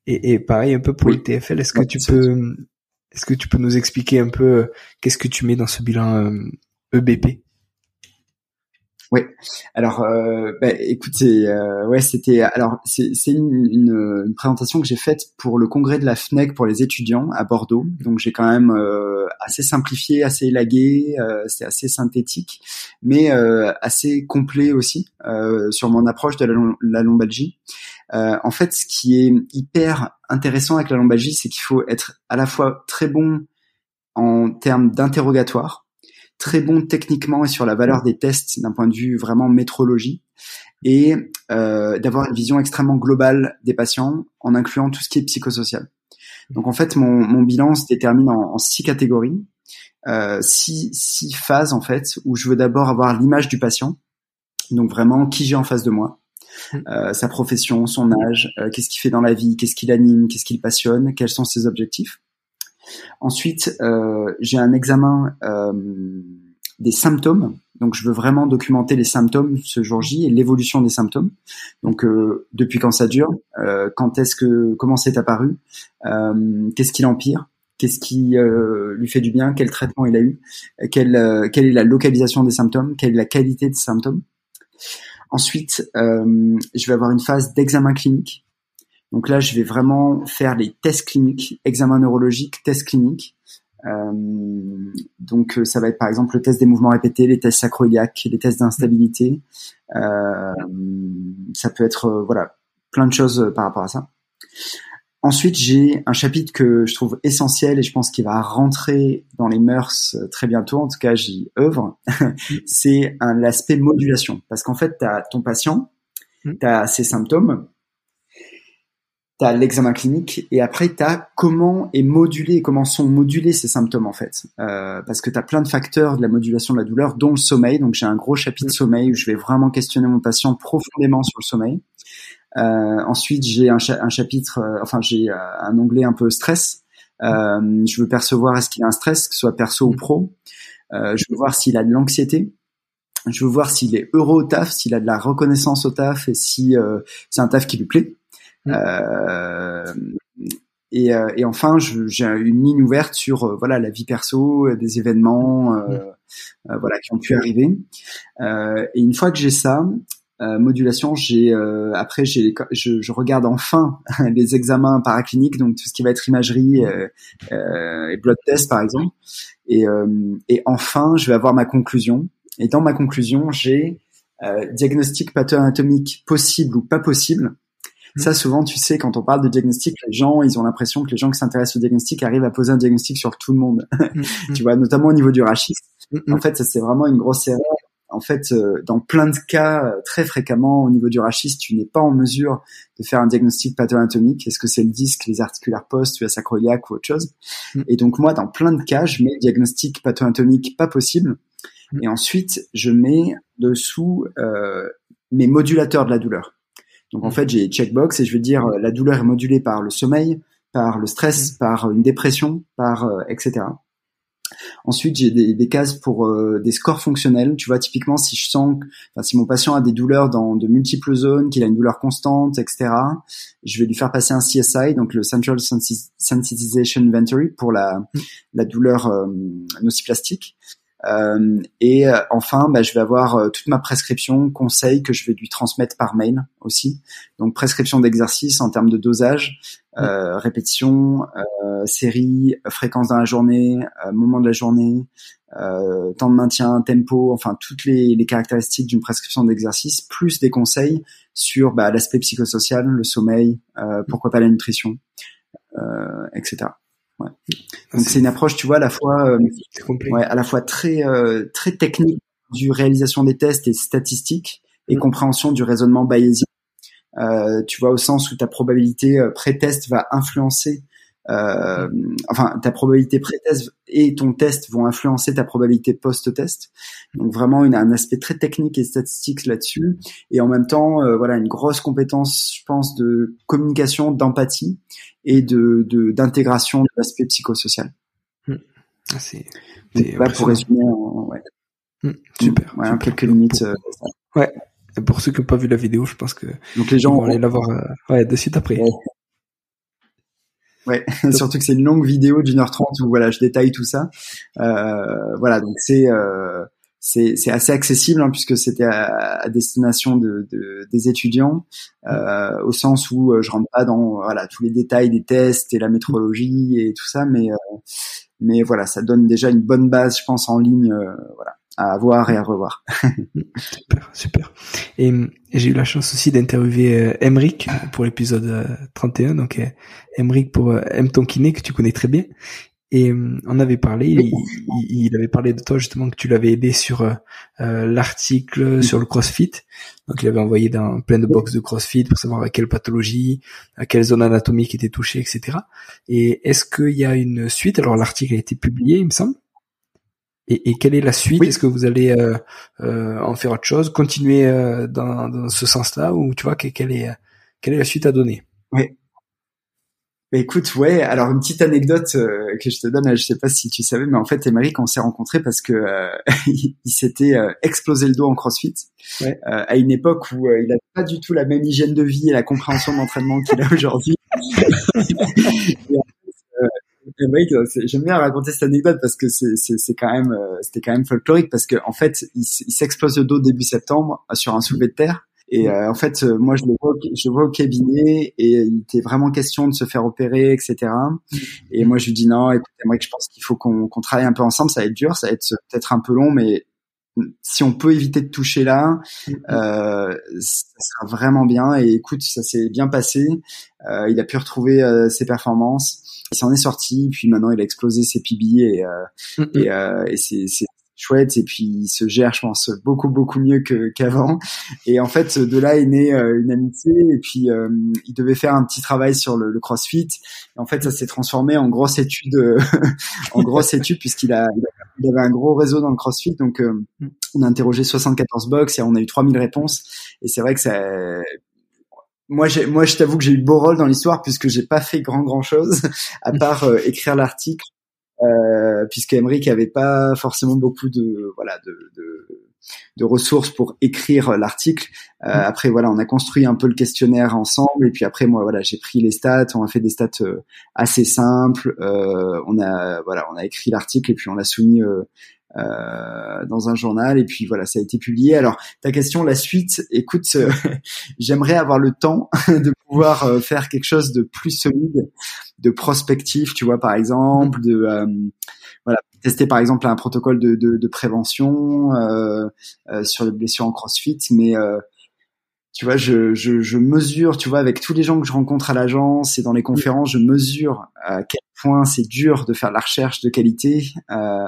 Et, et, pareil, un peu pour le TFL. Est-ce que tu peux, hum, est-ce que tu peux nous expliquer un peu euh, qu'est-ce que tu mets dans ce bilan EBP euh, e oui. Alors, euh, bah, écoutez, euh, c'était alors c'est une, présentation que j'ai faite pour le congrès de la FNEC pour les étudiants à Bordeaux. Donc j'ai quand même euh, assez simplifié, assez élagué, euh, c'est assez synthétique, mais assez complet aussi sur mon approche de la, la lombalgie. en fait, ce qui est hyper intéressant avec la lombalgie, c'est qu'il faut être à la fois très bon en termes d'interrogatoire très bon techniquement et sur la valeur des tests d'un point de vue vraiment métrologie et euh, d'avoir une vision extrêmement globale des patients en incluant tout ce qui est psychosocial. Donc en fait, mon, mon bilan se détermine en, six catégories, euh, six, six phases en fait, où je veux d'abord avoir l'image du patient, donc vraiment qui j'ai en face de moi, euh, sa profession, son âge, euh, qu'est-ce qu'il fait dans la vie, qu'est-ce qui l'anime, qu'est-ce qui le passionne, quels sont ses objectifs. Ensuite, euh, j'ai un examen euh, des symptômes Donc je veux vraiment documenter les symptômes ce jour J et l'évolution des symptômes. Donc euh, depuis quand ça dure, euh, quand est-ce que comment c'est apparu, euh, qu'est-ce qui l'empire, qu'est-ce qui lui fait du bien, quel traitement il a eu, quelle quelle est la localisation des symptômes, quelle est la qualité des symptômes. Ensuite, je vais avoir une phase d'examen clinique. Donc là, je vais vraiment faire les tests cliniques, examen neurologique, tests cliniques. Euh, donc euh, ça va être par exemple le test des mouvements répétés, les tests sacroiliaques, les tests d'instabilité. Euh, ça peut être voilà plein de choses par rapport à ça. Ensuite, j'ai un chapitre que je trouve essentiel et je pense qu'il va rentrer dans les mœurs très bientôt. En tout cas, j'y œuvre. c'est l'aspect modulation. Parce qu'en fait, tu as ton patient, mm. tu as ses symptômes, tu as l'examen clinique et après tu as comment est modulé, comment sont modulés ces symptômes en fait. Euh, parce que tu as plein de facteurs de la modulation de la douleur, dont le sommeil. Donc j'ai un gros chapitre sommeil où je vais vraiment questionner mon patient profondément sur le sommeil. Euh, ensuite j'ai un, chapitre, euh, enfin j'ai un onglet un peu stress. je veux percevoir est-ce qu'il a un stress, que ce soit perso ou pro. je veux voir s'il a de l'anxiété. Je veux voir s'il est heureux au taf, s'il a de la reconnaissance au taf et si c'est un taf qui lui plaît. Mm. Euh, et, euh, et, enfin, j'ai une ligne ouverte sur euh, voilà la vie perso, des événements mm. voilà qui ont pu arriver. et une fois que j'ai ça, modulation, j'ai après j'ai je, je, regarde enfin les examens paracliniques, donc tout ce qui va être imagerie et blood test par exemple. Et, et enfin, je vais avoir ma conclusion. Et dans ma conclusion, j'ai diagnostic patho-anatomique possible ou pas possible ça, souvent, tu sais, quand on parle de diagnostic, les gens, ils ont l'impression que les gens qui s'intéressent au diagnostic arrivent à poser un diagnostic sur tout le monde. Mm, mm. tu vois, notamment au niveau du rachis. Mm, en fait, ça c'est vraiment une grosse erreur. En fait, euh, dans plein de cas, euh, très fréquemment, au niveau du rachis, tu n'es pas en mesure de faire un diagnostic patho-anatomique. Est-ce que c'est le disque, les articulaires postes, as sacroiliaque ou autre chose Et donc moi, dans plein de cas, je mets diagnostic patho-anatomique pas possible. Et ensuite, je mets dessous euh, mes modulateurs de la douleur. Donc en mm. fait, j'ai checkbox et je veux dire euh, la douleur est modulée par le sommeil, par le stress, mm. par une dépression, par euh, etc. Ensuite, j'ai des, des, cases pour euh, des scores fonctionnels. Tu vois, typiquement, si je sens, enfin, si mon patient a des douleurs dans de multiples zones, qu'il a une douleur constante, etc., je vais lui faire passer un CSI, donc le Central Sensitization Inventory pour la, mm. la douleur euh, nociplastique. Euh, et euh, enfin, bah, je vais avoir euh, toute ma prescription, conseil que je vais lui transmettre par mail aussi. Donc prescription d'exercice en termes de dosage, euh, répétition, euh, série, fréquence dans la journée, moment de la journée, temps de maintien, tempo, enfin toutes les, les caractéristiques d'une prescription d'exercice, plus des conseils sur bah, l'aspect psychosocial, le sommeil, pourquoi pas la nutrition, etc. Ouais. Donc c'est une approche, tu vois, à la fois, euh, ouais, à la fois très euh, très technique du réalisation des tests et statistique et compréhension du raisonnement bayésien. Euh, tu vois, au sens où ta probabilité euh, pré-test va influencer euh, enfin ta probabilité pré-test et ton test vont influencer ta probabilité post-test. Donc vraiment une, un aspect très technique et statistique là-dessus et en même temps euh, voilà une grosse compétence je pense de communication, d'empathie et de d'intégration de, l'aspect psychosocial. Mmh. Ah, c'est pour résumer ouais. Mmh. super, ouais, quelques limites euh, ouais. Et pour ceux qui n'ont pas vu la vidéo, je pense que donc les gens vont aller la voir ouais, de suite après. Ouais, surtout que c'est une longue vidéo d'une heure trente où voilà, je détaille tout ça. Euh, voilà, donc c'est euh, c'est c'est assez accessible hein, puisque c'était à, destination de, de, des étudiants, euh, au sens où euh, je rentre pas dans voilà tous les détails des tests et la métrologie et tout ça, mais euh, mais voilà, ça donne déjà une bonne base, je pense, en ligne. Euh, voilà à voir et à revoir. super, super. Et, j'ai eu la chance aussi d'interviewer euh, pour l'épisode 31, euh, donc euh, Emric pour euh, M ton kiné que tu connais très bien. Et euh, on avait parlé, il, il, avait parlé de toi justement que tu l'avais aidé sur l'article sur le CrossFit. Donc il avait envoyé dans plein de box de CrossFit pour savoir à quelle pathologie, à quelle zone anatomique était touchée, etc. Et est-ce qu'il y a une suite? Alors l'article a été publié, il me semble. Et, et, quelle est la suite? Est-ce que vous allez euh, euh, en faire autre chose, continuer euh, dans, dans, ce sens-là, ou tu vois quelle est quelle est la suite à donner? Oui. Bah, écoute, ouais. Alors une petite anecdote que je te donne, je sais pas si tu savais, mais en fait, Émeric, on s'est rencontrés parce que il, s'était explosé le dos en CrossFit ouais. à une époque où il n'avait pas du tout la même hygiène de vie et la compréhension d'entraînement qu'il a aujourd'hui. j'aime bien raconter cette anecdote parce que c'est c'est quand même c'était quand même folklorique parce que en fait il, il s'explose le dos début septembre sur un soulevé de terre et euh, en fait, euh, moi, je le vois, je vois au cabinet et il était vraiment question de se faire opérer, etc. Mm. Et moi, je lui dis non, écoute, moi, je pense qu'il faut qu'on travaille un peu ensemble. Ça va être dur, ça va être peut-être un peu long, mais si on peut éviter de toucher là, mm. euh, ça sera vraiment bien. Et écoute, ça s'est bien passé. Euh, il a pu retrouver euh, ses performances. Il s'en est sorti. Puis maintenant, il a explosé ses PB et, mm, et, et c'est chouette et puis il se gère je pense beaucoup beaucoup mieux qu'avant. Et en fait de là est née euh, une amitié et puis euh, il devait faire un petit travail sur le, le CrossFit. Et en fait ça s'est transformé en grosse étude en grosse étude puisqu'il a il avait un gros réseau dans le CrossFit. Donc euh, on a interrogé 74 box et on a eu 3000 réponses. Et c'est vrai que ça moi, moi, je t'avoue que j'ai eu beau rôle dans l'histoire puisque j'ai pas fait grand grand chose à part écrire l'article euh, puisque Emmerich avait pas forcément beaucoup de voilà de, de, de ressources pour écrire l'article. Euh, mm. après voilà, on a construit un peu le questionnaire ensemble et puis après moi voilà, j'ai pris les stats, on a fait des stats euh, assez simples, euh, on a voilà, on a écrit l'article et puis on l'a soumis euh, dans un journal et puis voilà ça a été publié. Alors ta question la suite écoute euh, j'aimerais avoir le temps de pouvoir euh, faire quelque chose de plus solide de prospectif tu vois par exemple de voilà tester par exemple un protocole de, de, de prévention sur les blessures en CrossFit mais tu vois, je, je, je, mesure, tu vois, avec tous les gens que je rencontre à l'agence et dans les conférences, je mesure à quel point c'est dur de faire de la recherche de qualité, euh,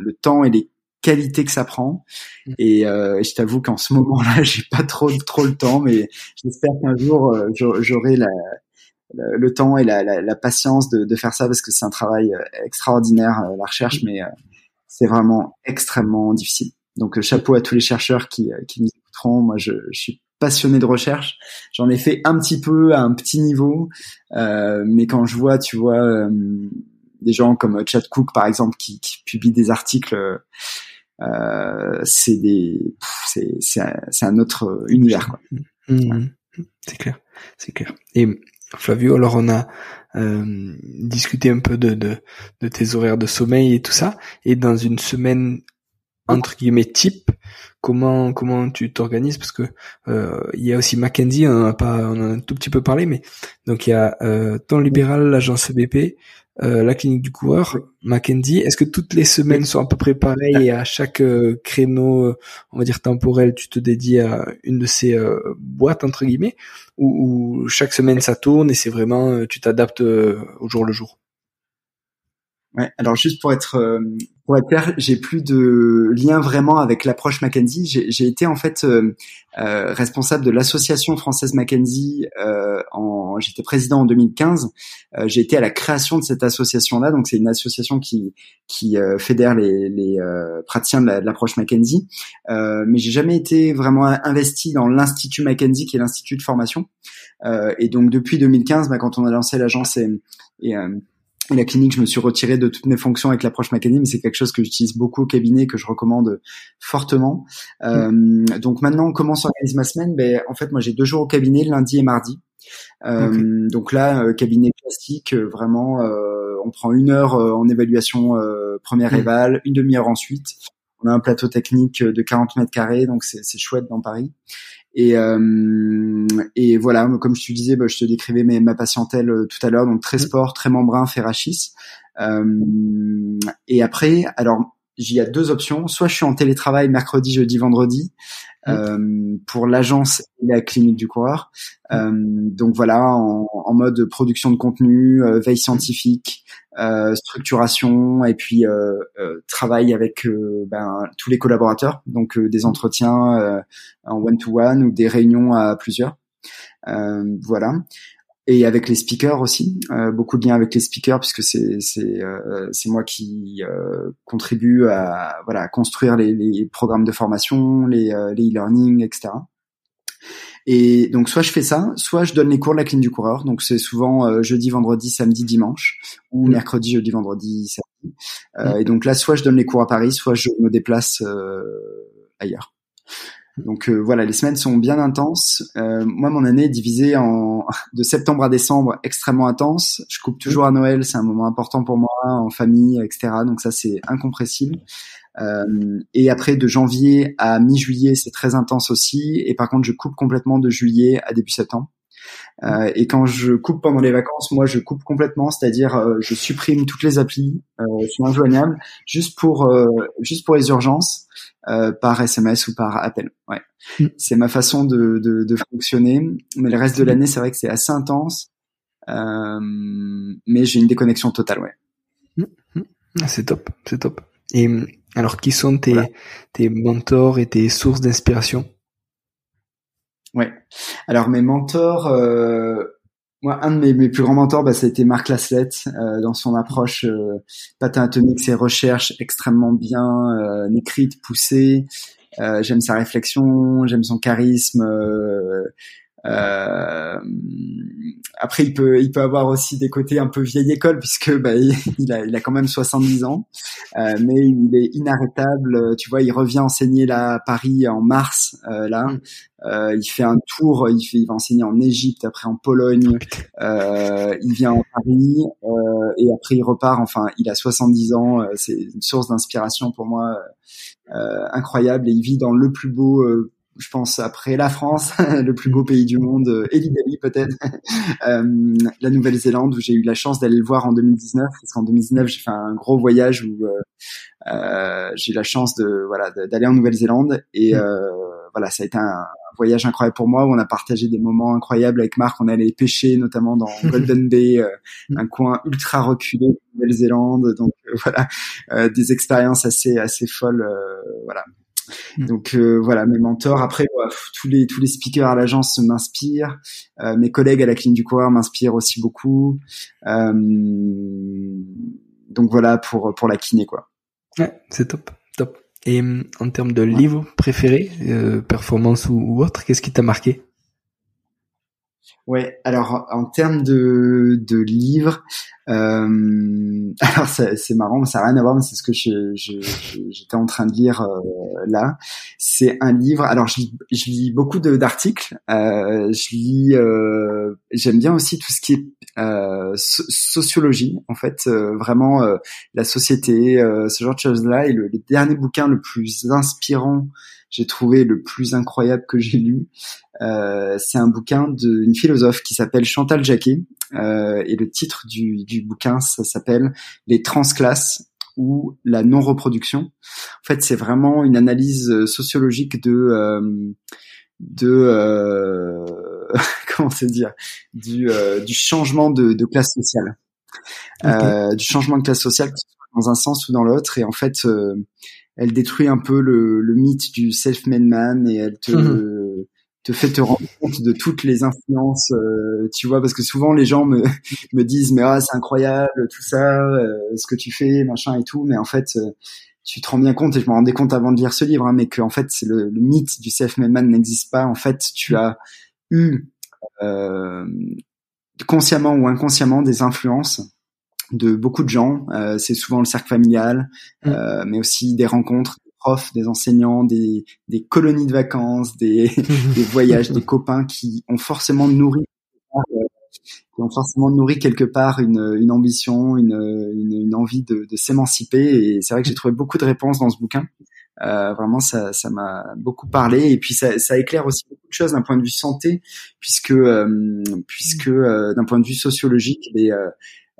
le temps et les qualités que ça prend. Mm. Et euh, je t'avoue qu'en ce moment-là, j'ai pas trop trop le temps, mais j'espère qu'un jour euh, j'aurai la, le temps et la, la, la patience de, de, faire ça parce que c'est un travail euh, extraordinaire, euh, la recherche, mais c'est vraiment extrêmement difficile. Donc chapeau à tous les chercheurs qui, qui nous écouteront. Moi, je, je suis passionné de recherche. J'en ai fait un petit peu à un petit niveau, euh, mais quand je vois, tu vois, euh, des gens comme Chad Cook par exemple qui, qui publient des articles, euh, c'est des, c'est un, un, autre univers. Quoi. Mmh. C'est clair, c'est clair. Et Flavio, alors on a euh, discuté un peu de, de, de tes horaires de sommeil et tout ça, et dans une semaine entre guillemets type comment comment tu t'organises parce que euh, il y a aussi Mackenzie on en a pas on en a un tout petit peu parlé mais donc il y a euh, temps libéral l'agence BP euh, la clinique du coureur Mackenzie. Est-ce que toutes les semaines sont à peu près pareilles et à chaque euh, créneau on va dire temporel tu te dédies à une de ces euh, boîtes entre guillemets ou, chaque semaine ça tourne et c'est vraiment tu t'adaptes au jour le jour? Alors juste pour être euh, pour être clair, j'ai plus de lien vraiment avec l'approche Mackenzie. J'ai été en fait euh, euh, responsable de l'association française Mackenzie. En, J'étais président en 2015. j'ai été à la création de cette association-là. Donc c'est une association qui qui fédère les, les praticiens de l'approche Mackenzie. mais j'ai jamais été vraiment investi dans l'institut Mackenzie, qui est l'institut de formation. et donc depuis 2015, bah, quand on a lancé l'agence et, et la clinique, je me suis retiré de toutes mes fonctions avec l'approche mécanique, mais c'est quelque chose que j'utilise beaucoup au cabinet, que je recommande fortement. Euh, donc maintenant, comment s'organise ma semaine? Ben en fait, moi j'ai deux jours au cabinet, lundi et mardi. Euh, Donc là, euh, cabinet classique, vraiment, euh, on prend une heure en évaluation première mmh. éval, une demi-heure ensuite. On a un plateau technique de 40 mètres carrés, donc c'est chouette dans Paris. Et, euh, et voilà, comme je te disais, bah, je te décrivais mes, ma patientèle euh, tout à l'heure, donc très sport, très membrin, ferrachis. Euh, et après, alors il y a deux options. Soit je suis en télétravail mercredi, jeudi, vendredi euh, pour l'agence et la clinique du coureur. Euh, donc voilà, en, en, mode production de contenu, euh, veille scientifique, euh, structuration et puis travail avec ben, tous les collaborateurs. Donc des entretiens en one-to-one ou des réunions à plusieurs. voilà et avec les speakers aussi, euh, beaucoup de liens avec les speakers puisque c'est c'est euh, c'est moi qui euh, contribue à voilà à construire les, les, programmes de formation, les les e-learning, etc. Et donc soit je fais ça, soit je donne les cours de la clinique du coureur. Donc c'est souvent euh, jeudi, vendredi, samedi, dimanche, ou mm. mercredi, jeudi, vendredi, samedi. Euh, mm. Et donc là, soit je donne les cours à Paris, soit je me déplace euh, ailleurs. Donc voilà, les semaines sont bien intenses. moi, mon année est divisée en de septembre à décembre, extrêmement intense. Je coupe toujours à Noël, c'est un moment important pour moi, en famille, etc. Donc ça, c'est incompressible. Euh, et après, de janvier à mi-juillet, c'est très intense aussi. Et par contre, je coupe complètement de juillet à début septembre. Euh, et quand je coupe pendant les vacances, moi je coupe complètement, c'est-à-dire euh, je supprime toutes les applis, euh, je suis injoignable, juste pour euh, juste pour les urgences, par SMS ou par appel. Ouais, mm. c'est ma façon de, de, de, fonctionner. Mais le reste de l'année, c'est vrai que c'est assez intense, mais j'ai une déconnexion totale. Ouais. Mm. Mm. Ah, c'est top, c'est top. Et alors, qui sont tes, tes mentors et tes sources d'inspiration? Ouais. Alors mes mentors, euh, moi un de mes, plus grands mentors, bah, ça a été Marc Laslett euh, dans son approche euh, patin atomique, ses recherches extrêmement bien euh, écrites, poussées. J'aime sa réflexion, j'aime son charisme. Euh, après, il peut, il peut avoir aussi des côtés un peu vieille école puisque bah, il, a, il a quand même 70 ans, euh, mais il est inarrêtable. Tu vois, il revient enseigner là à Paris en mars. Euh, là, mm. euh, il fait un tour. Il fait, il va enseigner en Égypte, après en Pologne. Euh, il vient en Paris euh, et après il repart. Enfin, il a 70 ans. C'est une source d'inspiration pour moi incroyable et il vit dans le plus beau je pense après la France, le plus beau pays du monde, euh, et l'Italie peut-être, euh, la Nouvelle-Zélande où j'ai eu la chance d'aller le voir en 2019, parce qu'en 2019 j'ai fait un gros voyage où euh, euh j'ai eu la chance de voilà d'aller en Nouvelle-Zélande. Et mm. euh, voilà ça a été un, voyage incroyable pour moi où on a partagé des moments incroyables avec Marc, on allait pêcher notamment dans Golden Bay, mm. un coin ultra reculé de Nouvelle-Zélande, donc voilà des expériences assez assez folles, voilà Mm. Donc euh, voilà, mes mentors. Après, tous les tous les speakers à l'agence m'inspirent. Euh, mes collègues à la clinique du coureur m'inspirent aussi beaucoup. Euh, donc voilà pour pour la kiné quoi. Ouais, c'est top, top. Et en termes de livres préférés, performance ou, ou autre, qu'est-ce qui t'a marqué? Ouais, alors en termes de, de livres, euh, alors c'est marrant, ça n'a rien à voir, mais c'est ce que j'étais en train de lire euh, là. C'est un livre. Alors je, je lis beaucoup d'articles. Euh, je lis, euh, j'aime bien aussi tout ce qui est euh, sociologie, en fait, vraiment la société, ce genre de choses-là. Et le, le dernier bouquin le plus inspirant j'ai trouvé le plus incroyable que j'ai lu. Euh, c'est un bouquin d'une philosophe qui s'appelle Chantal Jacquet euh, et le titre du, du bouquin ça s'appelle Les transclasses ou la non-reproduction. En fait, c'est vraiment une analyse euh, sociologique de euh, de euh, comment se dire du, euh, du changement de, de classe sociale, du changement de classe sociale dans un sens ou dans l'autre. Et en fait, elle détruit un peu le, le mythe du self-made man et elle te mhm. te fait te rendre compte de toutes les influences, euh, tu vois, parce que souvent les gens me, me disent mais ah c'est incroyable tout ça, euh, ce que tu fais, machin et tout, mais en fait euh, tu te rends bien compte et je me rendais compte avant de lire ce livre, hein, mais que en fait le, le, mythe du self-made man n'existe pas. En fait, tu as eu consciemment ou inconsciemment des influences de beaucoup de gens. Euh, c'est souvent le cercle familial, mm. euh, mais aussi des rencontres, des profs, des enseignants, des, des colonies de vacances, des, des voyages, des copains qui ont forcément nourri euh, qui ont forcément nourri quelque part une, une ambition, une, une, une envie de, de s'émanciper. Et c'est vrai que j'ai trouvé beaucoup de réponses dans ce bouquin. Euh, vraiment, ça, ça m'a beaucoup parlé. Et puis, ça, ça éclaire aussi beaucoup de choses d'un point de vue santé, puisque, euh, puisque euh, d'un point de vue sociologique, les,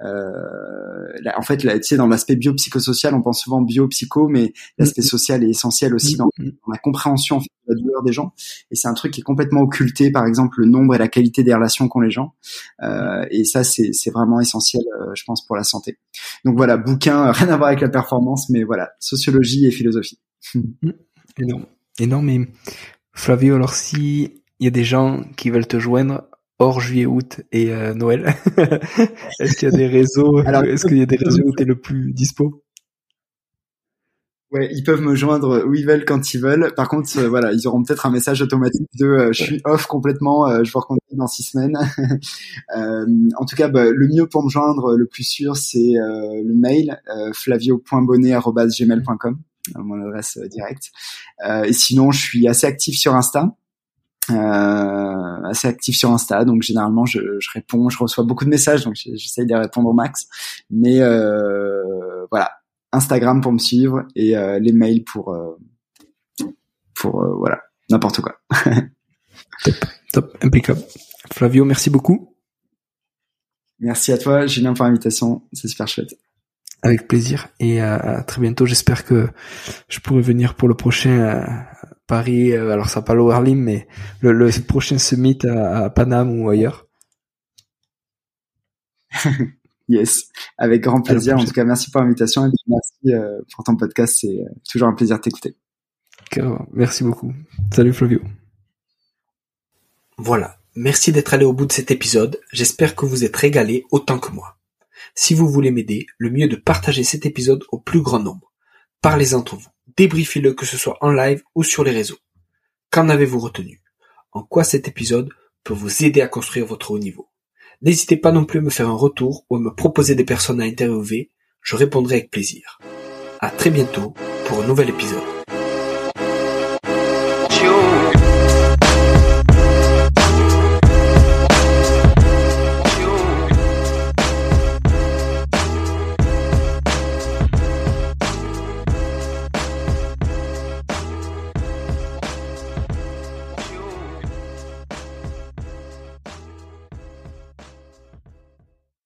euh, en fait, là, tu sais, dans l'aspect biopsychosocial, on pense souvent biopsycho, mais l'aspect mm. social est essentiel aussi dans, mm. dans la compréhension de la douleur des gens. Et c'est un truc qui est complètement occulté, par exemple, le nombre et la qualité des relations qu'ont les gens. Euh, et ça, c'est vraiment essentiel, euh, je pense, pour la santé. Donc voilà, bouquin, rien à voir avec la performance, mais voilà, sociologie et philosophie. Mm. Énorme. Énorme. Et Flavio, alors si il y a des gens qui veulent te joindre, hors juillet, août et euh, Noël Est-ce qu'il y a des réseaux Est-ce qu'il y a des réseaux où tu es le plus dispo? Ouais, ils peuvent me joindre où ils veulent quand ils veulent. Par contre, euh, voilà, ils auront peut-être un message automatique de euh, je suis off complètement, euh, je vous recontacte dans six semaines. en tout cas, bah, le mieux pour me joindre, le plus sûr, c'est le mail flavio.bonnet@gmail.com, mon adresse directe. et sinon, je suis assez actif sur Insta. Assez actif sur Insta, donc généralement je, je, réponds, je reçois beaucoup de messages, donc j'essaye de répondre au max. Mais voilà, Instagram pour me suivre et euh, les mails pour euh, pour euh, voilà n'importe quoi. top, top, impeccable. Flavio, merci beaucoup. Merci à toi, Julien, pour l'invitation. C'est super chouette. Avec plaisir et à, très bientôt. J'espère que je pourrai venir pour le prochain Paris. alors ça pas l'Overlim, mais le, le, prochain summit à, à Paname ou ailleurs. Yes, avec grand plaisir. En tout cas, merci pour l'invitation et merci euh, pour ton podcast. C'est euh, toujours un plaisir de t'écouter. Merci beaucoup. Salut Flavio. Voilà. Merci d'être allé au bout de cet épisode. J'espère que vous êtes régalé autant que moi. Si vous voulez m'aider, le mieux est de partager cet épisode au plus grand nombre. Parlez entre vous. Débriefez-le que ce soit en live ou sur les réseaux. Qu'en avez-vous retenu? En quoi cet épisode peut vous aider à construire votre haut niveau? N'hésitez pas non plus à me faire un retour ou à me proposer des personnes à interviewer, je répondrai avec plaisir. À très bientôt pour un nouvel épisode.